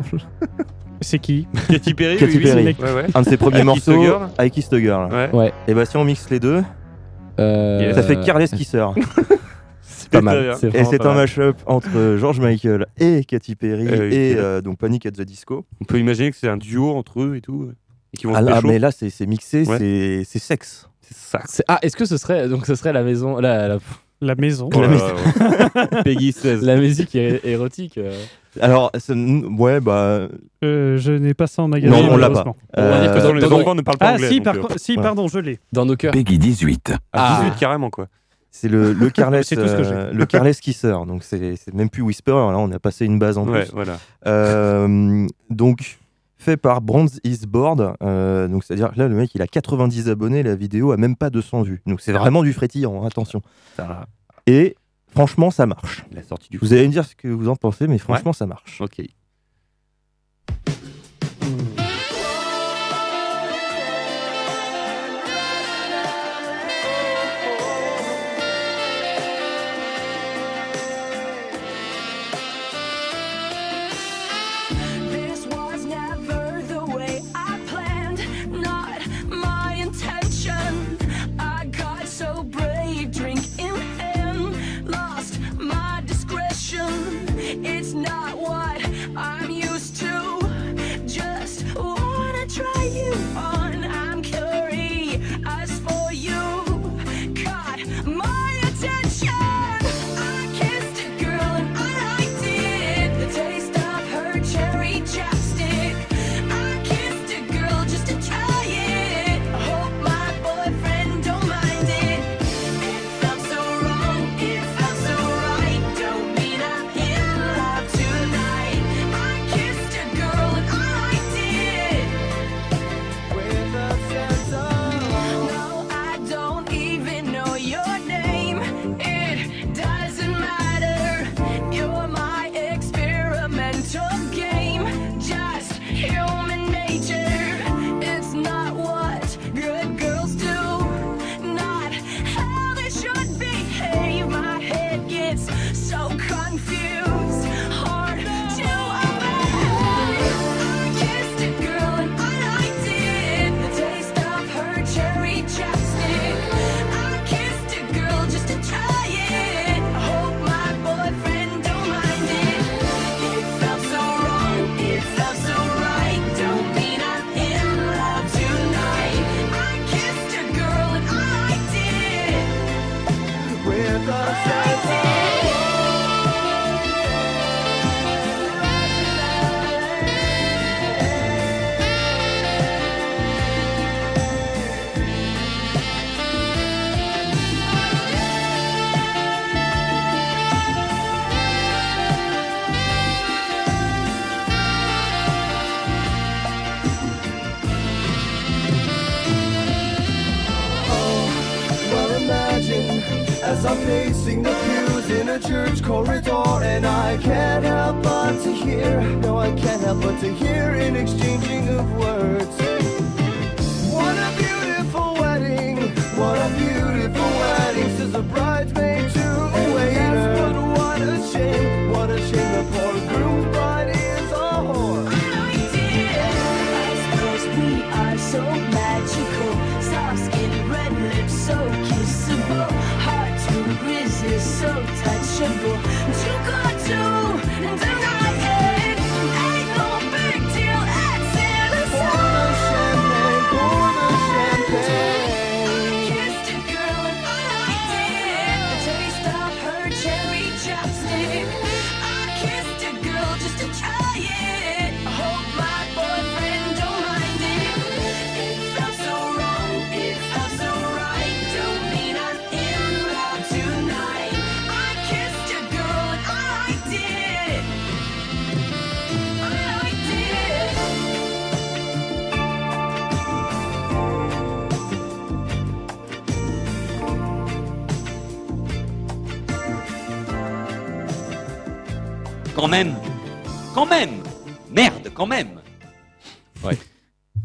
C'est qui Katy Perry, Katy oui, oui, Perry. Ouais, ouais. Un de ses premiers morceaux, Girl. I Kissed a Girl. Ouais. Ouais. Et bah si on mixe les deux, Euh, ça fait Careless Kisser. C'est pas mal. C'est Et vraiment c'est pas un mal. mashup entre George Michael et Katy Perry Eh oui, et euh, donc Panic at the Disco. On peut imaginer que c'est un duo entre eux et tout. Et qu'ils vont Ah, se là, pécho. mais là c'est c'est mixé, Ouais. c'est c'est sexe. C'est ça. C'est- Ah, est-ce que ce serait donc ce serait la maison la, la, La maison. Oh ouais. Peggy 16. la musique é- érotique euh. Alors c'est- ouais bah Euh, je n'ai pas ça en magasin. Non, on l'a que euh, dans les dans- enfants ne parlent pas Ah, anglais. si, donc, par euh, si ouais. pardon, je l'ai. dans nos cœurs. Peggy 18. À Ah. 18 carrément quoi. c'est le, le Careless C'est tout ce que j'ai. euh, le Careless Kisser. Donc c'est c'est même plus Whisper, là on a passé une base en Ouais, plus. voilà. Euh, donc fait par Bronze Is Board. euh, donc c'est-à-dire que là le mec il a 90 abonnés, la vidéo a même pas 200 vues. Donc c'est vraiment du frétillant, hein, attention. Ça, Et franchement ça marche. la sortie du Vous allez me dire ce que vous en pensez, mais franchement ça marche. Ok. To hear quand même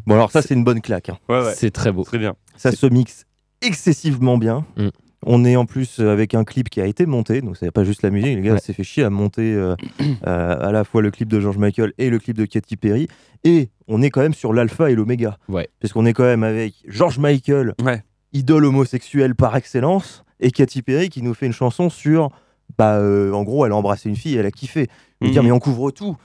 Bon, alors ça, c'est une bonne claque. hein. Ouais, ouais. C'est très beau. Très bien. Ça se mixe excessivement bien. Mm. On est en plus avec un clip qui a été monté, donc c'est pas juste la musique. Le gars Ouais. s'est fait chier à monter euh, euh, à la fois le clip de George Michael et le clip de Katy Perry. Et on est quand même sur l'alpha et l'oméga. Ouais. Parce qu'on est quand même avec George Michael, Ouais. idole homosexuelle par excellence, et Katy Perry qui nous fait une chanson sur. Bah, euh, en gros, elle a embrassé une fille, elle a kiffé. Je veux dire, Mhm. mais on couvre tout.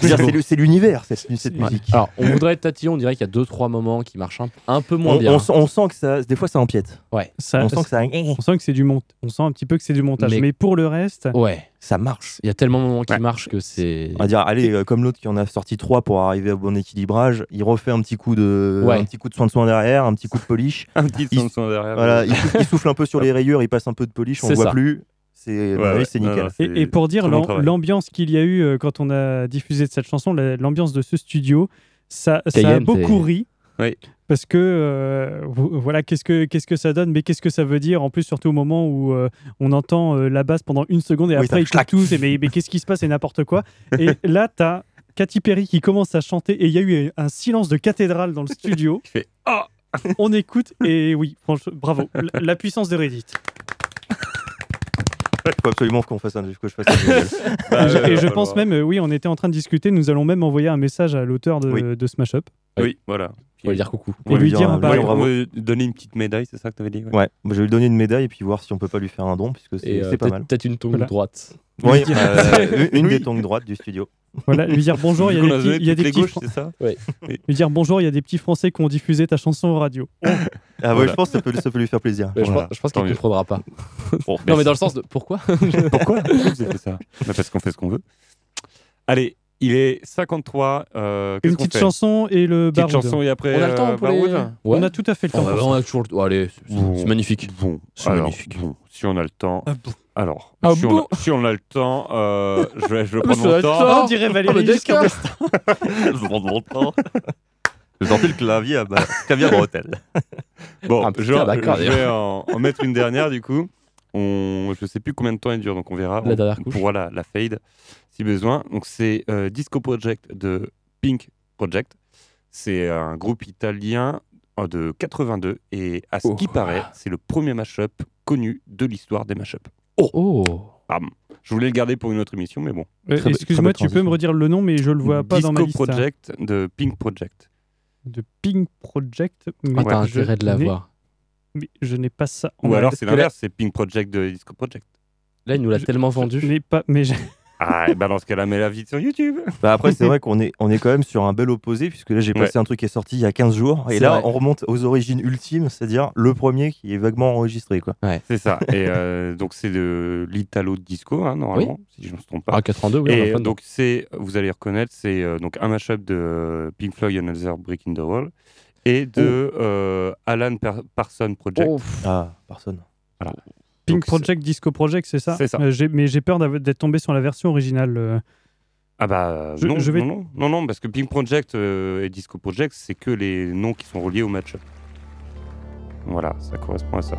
C'est l'univers, cette, cette Ouais. musique. Alors, on voudrait être tatillon, on dirait qu'il y a deux trois moments qui marchent un, un peu moins On, bien. on sent- on sent que ça, des fois, ça empiète. Ça, On sent que ça, on sent que c'est du mont... on sent un petit peu que c'est du montage. Mais- Mais, pour le reste, Ouais, ça marche. il y a tellement de moments qui Ouais. marchent que c'est. On va dire, allez, euh, comme l'autre qui en a sorti trois pour arriver au bon équilibrage, il refait un petit coup de, Ouais. un petit coup de soin de soin derrière, un petit coup de polish. Un petit Il- son son derrière. voilà, il, sou- il souffle un peu sur les rayures, il passe un peu de polish, on C'est voit ça. plus. C'est, Ouais, ouais. nickel. Et, pour dire l'ambiance qu'il y a eu euh, quand on a diffusé cette chanson, la- l'ambiance de ce studio, ça, ça a beaucoup ri. Oui. Parce que euh, vo- voilà, qu'est-ce que qu'est-ce que ça donne, mais qu'est-ce que ça veut dire? En plus, surtout au moment où euh, on entend euh, la basse pendant une seconde et Oui, après ils claquent tous. Et mais, mais qu'est-ce qui se passe et n'importe quoi. Et là, t'as Katy Perry qui commence à chanter et il y a eu un silence de cathédrale dans le studio. Ah On écoute et oui, franchement, bravo. La, la puissance de Reddit. Il faut absolument qu'on fasse un, que je fasse un. Bah, et je, et pense même, euh, oui, on était en train de discuter, nous allons même envoyer un message à l'auteur de, Oui. de Smash Up. Oui, voilà. On va lui dire coucou. Et lui dire un pareil. lui on bravo. donner une petite médaille, c'est ça que tu avais dit ouais. Je vais lui donner une médaille et puis voir si on peut pas lui faire un don, puisque c'est euh, pas peut-être mal. peut-être une tongue Voilà. droite. Oui, euh, une une Oui. des tongues droites du studio. Voilà, lui dire bonjour, il y a des petits, y a des petits gauches, Fran- ça lui dire bonjour, il y a des petits Français qui ont diffusé ta chanson aux radio. Ah ouais, Voilà. je pense que ça peut, ça peut lui faire plaisir. Voilà. pense, je pense qu'il ne comprendra pas. Bon, Non, mais dans le sens de pourquoi Pourquoi vous avez fait ça Bah, Parce qu'on fait ce qu'on veut. Allez, il est 53. Euh, qu'est-ce Une petite fait chanson et le Petite baroud. chanson et après. On a le temps euh, pour les. Ouais. On a tout à fait le Oh, temps. bah, on a toujours. le- oh, allez, c'est Bon. magnifique. Bon, C'est alors, magnifique. bon, si on a le temps. Ah bon. Alors, Ah si, on a, si on a le temps, euh, je vais, je vais prendre mon temps. On dirait Valérie le Giscard. Je prends mon temps. Je sortais le clavier à bah, clavier à bretelles. Bon, Ah, putain, je, vais en, en mettre une dernière du coup. On, je sais plus combien de temps elle dure, donc on verra. La dernière on couche. pourra la, la fade si besoin. Donc c'est euh, Disco Project de Pink Project. C'est un groupe italien euh, de 82 et à ce Oh. qui paraît, c'est le premier mashup connu de l'histoire des mashups. Oh Bam. Je voulais le garder pour une autre émission, mais bon. Euh, Excuse-moi, tu peux me redire le nom, mais je le vois pas Disco dans ma liste. hein. Project de Pink Project. De Pink Project. Mais Ah, t'as je intérêt de l'avoir. mais Je n'ai pas ça. en Ou alors c'est l'inverse, c'est Pink Project de Disco Project. Là, il nous l'a Je- tellement Je vendu. n'ai pas, mais j'ai- Ah, bah dans ce cas-là, mets la vie sur YouTube. Bah après, c'est vrai qu'on est, on est quand même sur un bel opposé, puisque là, j'ai Ouais. passé un truc qui est sorti il y a 15 jours, et là, vrai. on remonte aux origines ultimes, c'est-à-dire le premier qui est vaguement enregistré. Quoi. C'est ça. Et euh, donc c'est de l'Italo Disco, hein, normalement, si je ne me trompe pas. Ah, 82, oui, et de donc c'est, vous allez reconnaître, c'est euh, donc un mashup de euh, Pink Floyd Another Brick in the Wall et de euh, Alan Parson Project. Oh, Ah, personne. Pink Donc, Project, Disco Project, c'est ça C'est ça. Euh, mais j'ai peur d'être tombé sur la version originale. euh. Ah bah Je- non, je vais- non, non, non, non, parce que Pink Project euh, et Disco Project, c'est que les noms qui sont reliés au match. Voilà, ça correspond à ça.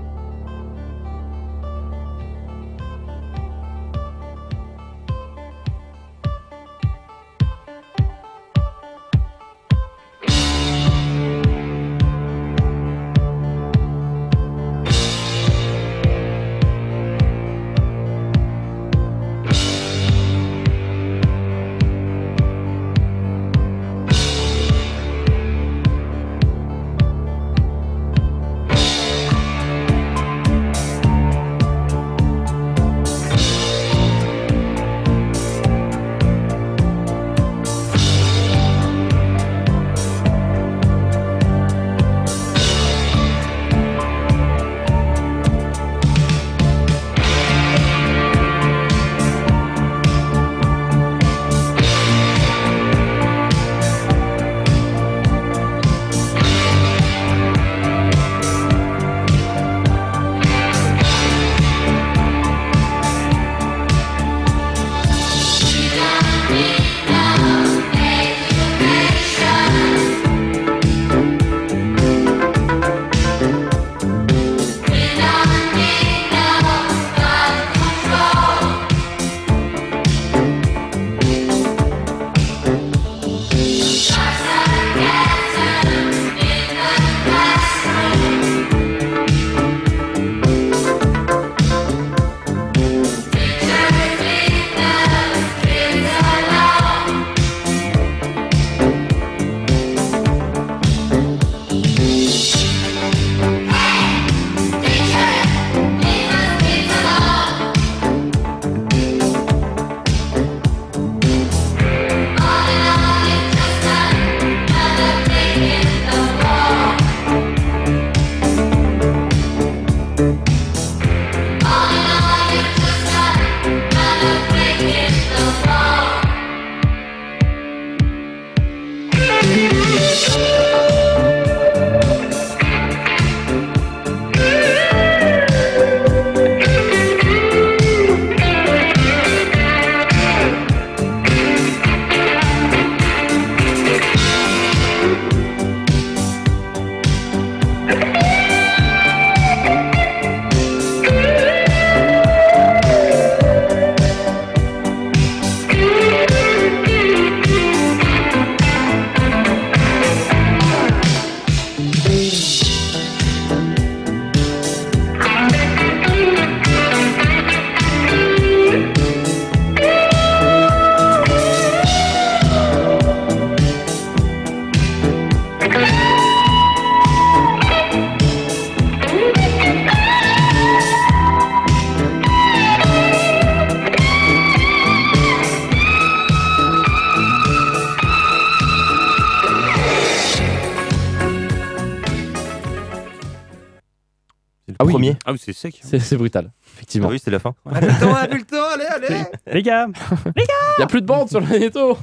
Ah oui. Ah c'est sec. C'est c'est brutal, Ah effectivement. oui, c'est la fin. Allez, le temps, allez, le temps, allez, allez. Les gars, Il y a plus de bande sur le magnéto.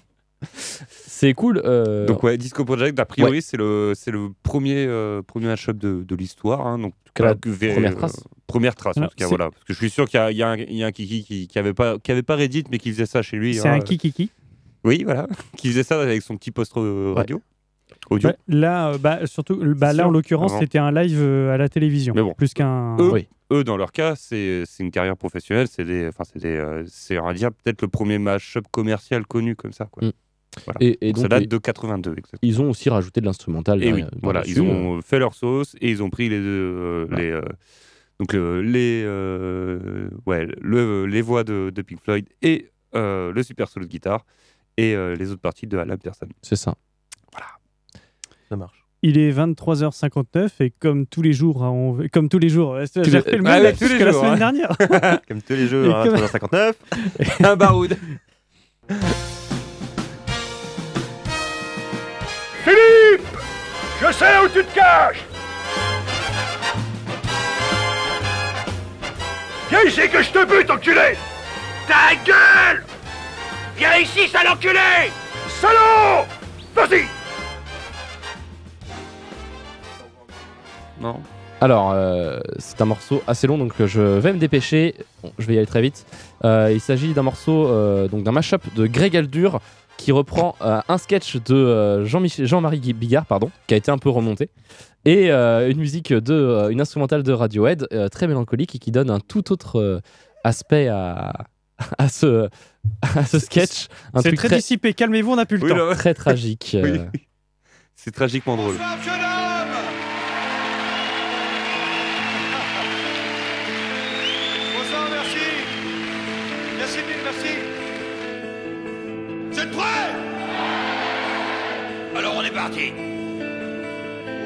c'est cool. euh, Donc ouais, Disco Project, a priori, c'est le, c'est le premier, euh, premier match-up de, de l'histoire. hein, donc, Que la que ver- première euh, trace. première trace, en tout cas, c'est- voilà. Parce que je suis sûr qu'il y a, il y a un, il y a un kiki qui, qui avait pas, qui avait pas Reddit, mais qui faisait ça chez lui. c'est hein. un kikiki. Oui, voilà. qui faisait ça avec son petit poste euh, radio. Audio. Là, euh, bah, surtout, bah, là, en l'occurrence, c'était un live euh, à la télévision, Mais bon. plus qu'un. Eux, Oui. eux, dans leur cas, c'est une carrière professionnelle. C'est des, enfin, c'est des, euh, c'est on va dire peut-être le premier match-up commercial connu comme ça. Quoi. Mm. Voilà. Et, et Donc, ça date de 82 exactement. ils ont aussi rajouté de l'instrumental. Et oui, voilà, ils ont fait leur sauce et ils ont pris les deux, euh, Voilà. les, euh, donc le- les, euh, ouais, le- les voix de, de Pink Floyd et euh, le super solo de guitare et euh, les autres parties de Alan Pearson. C'est ça. Ça marche. Il est 23h59 et comme tous les jours, hein, on- comme tous les jours, j'ai refait le Ah lapsus tous les que la jours, semaine hein. dernière. Comme tous les jeux, Et hein, comme- 359. Un baroud. Philippe Je sais où tu te caches Viens ici que je te bute, enculé Ta gueule Viens ici, sale enculé Salaud Vas-y Non. Alors, euh, c'est un morceau assez long, donc je vais me dépêcher. Bon, je vais y aller très vite. Euh, il s'agit d'un morceau, euh, donc d'un mashup de Greg Aldur qui reprend euh, un sketch de euh, Jean-Marie Bigard, pardon, qui a été un peu remonté, et euh, une musique de, euh, une instrumentale de Radiohead euh, très mélancolique et qui donne un tout autre euh, aspect à, à ce, à ce sketch. C'est très très, dissipé, calmez-vous, on n'a plus le Oui, temps. là, très tragique. Oui. C'est tragiquement drôle.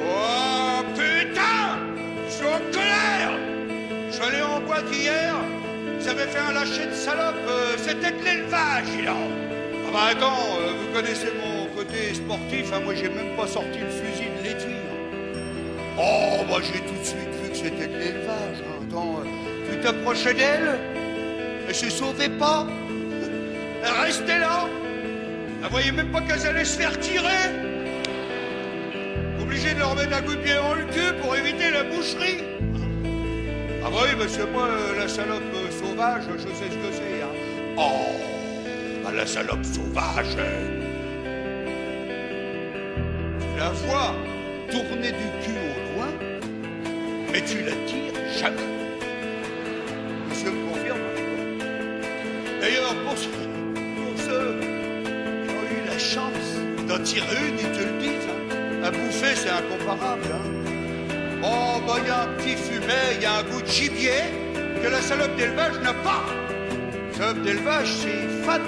Oh putain Je suis en colère Je suis allé en boîte hier, ils avaient fait un lâcher de salope, euh, c'était de l'élevage, il Ah bah attends, euh, vous connaissez mon côté sportif, hein, moi j'ai même pas sorti le fusil de l'étui. hein. Oh bah j'ai tout de suite vu que c'était de l'élevage. hein. Attends, euh, tu t'approchais d'elle, elle se sauvait pas, elle restait là, elle voyait même pas qu'elle allait se faire tirer? Obligé de leur mettre un coup de pied dans le cul pour éviter la boucherie. Ah bah oui, parce que moi, la salope euh, sauvage, je sais ce que c'est. Hein. Oh, bah, la salope sauvage. La vois tourner du cul au loin, mais tu la tires jamais. Monsieur me confirme. hein. D'ailleurs, pour ceux, pour ceux qui ont eu la chance d'en tirer une, ils te le disent. À bouffer, c'est incomparable. Hein. Oh, bah, il y a un petit fumet, il y a un goût de gibier que la salope d'élevage n'a pas. La salope d'élevage, c'est fat.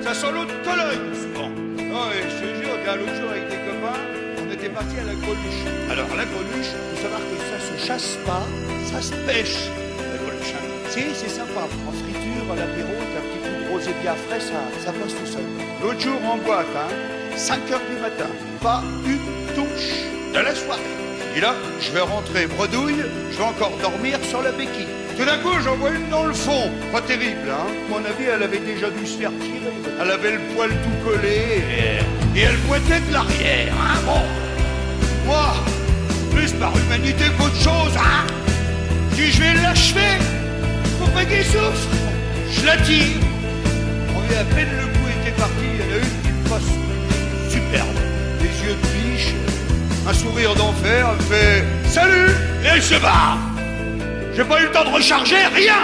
Ça sent l'eau de Cologne, souvent. Oh, et je te jure, l'autre jour avec des copains, on était partis à la greluche. Alors, la greluche, il faut savoir que ça se chasse pas, ça se pêche, la greluche. hein. Si, c'est sympa. En friture, à l'apéro, un petit coup de rosé bien frais, ça, ça passe tout seul. L'autre jour, en boîte, hein, 5 heures du matin, pas une touche de la soirée. Et là, je vais rentrer bredouille, je vais encore dormir sur la béquille. Tout d'un coup, j'en vois une dans le fond. Pas terrible, hein. À mon avis, elle avait déjà dû se faire tirer. Elle avait le poil tout collé et, et elle pointait de l'arrière, hein. Bon. Moi, plus par humanité qu'autre chose, hein. Je dis, je vais l'achever pour pas qu'il souffre. Je la tire. On vit à peine le coup était parti, il y en a une qui passe superbe. Les yeux un sourire d'enfer, fait Salut Et elle se barre J'ai pas eu le temps de recharger, rien.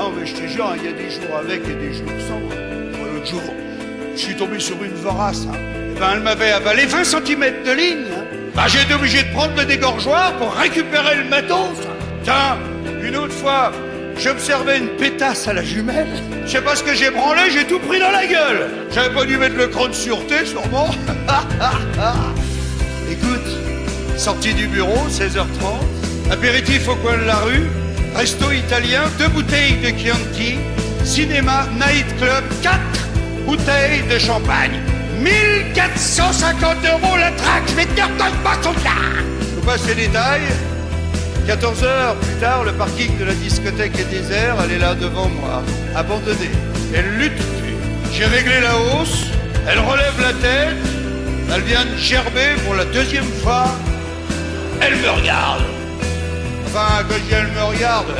Ah mais je te jure, il y a des jours avec et des jours sans. Moi, L'autre jour, je suis tombé sur une vorace. hein. Eh ben, elle m'avait avalé 20 cm de ligne. hein. Bah, j'ai été obligé de prendre le dégorgeoir pour récupérer le matos. Tiens, une autre fois, j'observais une pétasse à la jumelle. Je sais pas ce que j'ai branlé, j'ai tout pris dans la gueule. J'avais pas dû mettre le cran de sûreté, sûrement. Écoute, sortie du bureau, 16h30, apéritif au coin de la rue, resto italien, deux bouteilles de Chianti, cinéma, night club, quatre bouteilles de champagne. 1450 euros la traque, je vais te dire pas là Faut pas ces détails. 14 heures plus tard, le parking de la discothèque est désert. Elle est là devant moi, abandonnée. Elle lutte. J'ai réglé la hausse. Elle relève la tête. Elle vient de gerber pour la deuxième fois. Elle me regarde. Enfin, quand je elle me regarde,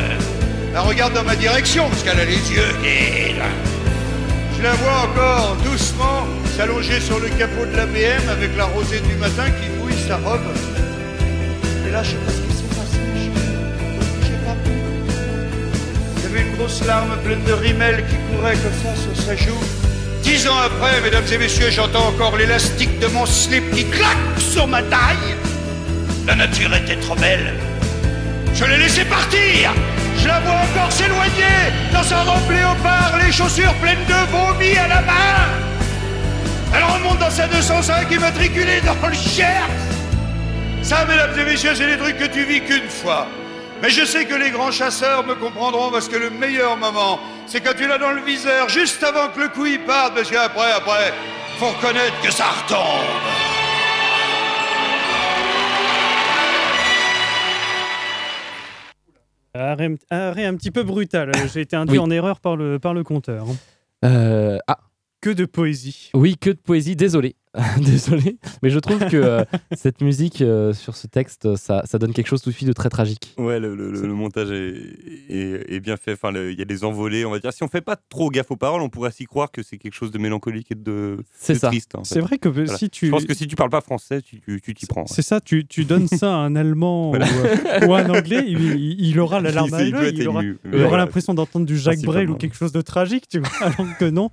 elle regarde dans ma direction parce qu'elle a les yeux vides. Je la vois encore doucement s'allonger sur le capot de la BM avec la rosée du matin qui mouille sa robe. Et là, je sais pas Une grosse larme pleine de rimel qui courait comme ça sur sa joue. Dix ans après, mesdames et messieurs, j'entends encore l'élastique de mon slip qui claque sur ma taille. La nature était trop belle. Je l'ai laissé partir Je la vois encore s'éloigner dans sa robe léopard, les chaussures pleines de vomi à la main Elle remonte dans sa 205 immatriculée dans le Cher Ça, mesdames et messieurs, c'est des trucs que tu vis qu'une fois. Mais je sais que les grands chasseurs me comprendront parce que le meilleur moment, c'est quand tu l'as dans le viseur, juste avant que le coup y parte, parce qu'après, après, faut reconnaître que ça retombe. Arrêt, arrêt un petit peu brutal. J'ai été induit Oui. en erreur par le, par le compteur. hein. Euh, ah, Que de poésie. oui, que de poésie, désolé. désolé. Mais je trouve que euh, cette musique euh, sur ce texte, ça, ça donne quelque chose tout de suite de très tragique. Ouais, le, le- montage est, est- est bien fait. Enfin, il y a des envolées, on va dire. Si on fait pas trop gaffe aux paroles, on pourrait s'y croire que c'est quelque chose de mélancolique et de, C'est de ça. triste. en fait. C'est vrai que Voilà. si tu. Je pense que si tu parles pas français, tu t'y prends. ouais. C'est ça, tu, tu donnes ça à un Allemand Voilà. ou, euh, ou à un Anglais, il, il- il aura la larme à l'œil, il aura, il l'impression d'entendre du Jacques Brel ou quelque chose de tragique, tu vois, alors que non.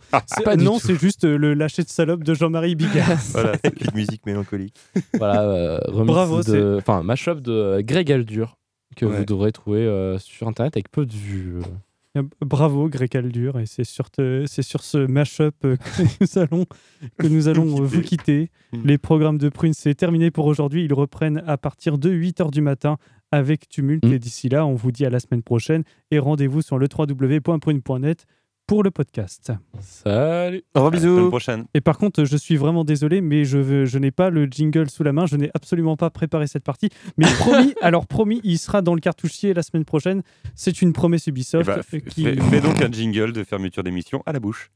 Du non, c'est juste euh, le lâcher de salope de Jean-Marie Bigard. Voilà, Petite musique mélancolique. voilà, euh, remix Bravo, de, enfin, mashup de Greg Aldur que Ouais. vous devrez trouver euh, sur internet avec peu de vues. euh. Euh, Bravo, Greg Aldur, et c'est sur, te- c'est sur ce mash-up euh, que nous allons, que nous allons vous quitter. Les programmes de Prune, c'est terminé pour aujourd'hui. Ils reprennent à partir de 8h du matin avec Tumulte. Mm. Et d'ici là, on vous dit à la semaine prochaine et rendez-vous sur le www.prune.net pour le podcast. Salut Au revoir, À la semaine bisous. prochaine. Et par contre, je suis vraiment désolé, mais je, veux- je n'ai pas le jingle sous la main. Je n'ai absolument pas préparé cette partie. Mais promis, alors promis, il sera dans le cartouchier la semaine prochaine. C'est une promesse Eh Ubisoft ben, euh, fais, qui. fais- fais donc un jingle de fermeture d'émission à la bouche.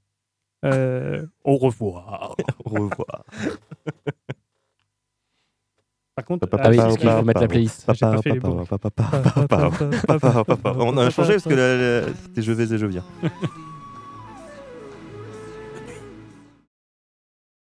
euh, au revoir. Au revoir. Par contre, Papa, Ah oui, euh, parce qu'il faut mettre la playlist. On a changé parce que c'était je vais et je viens.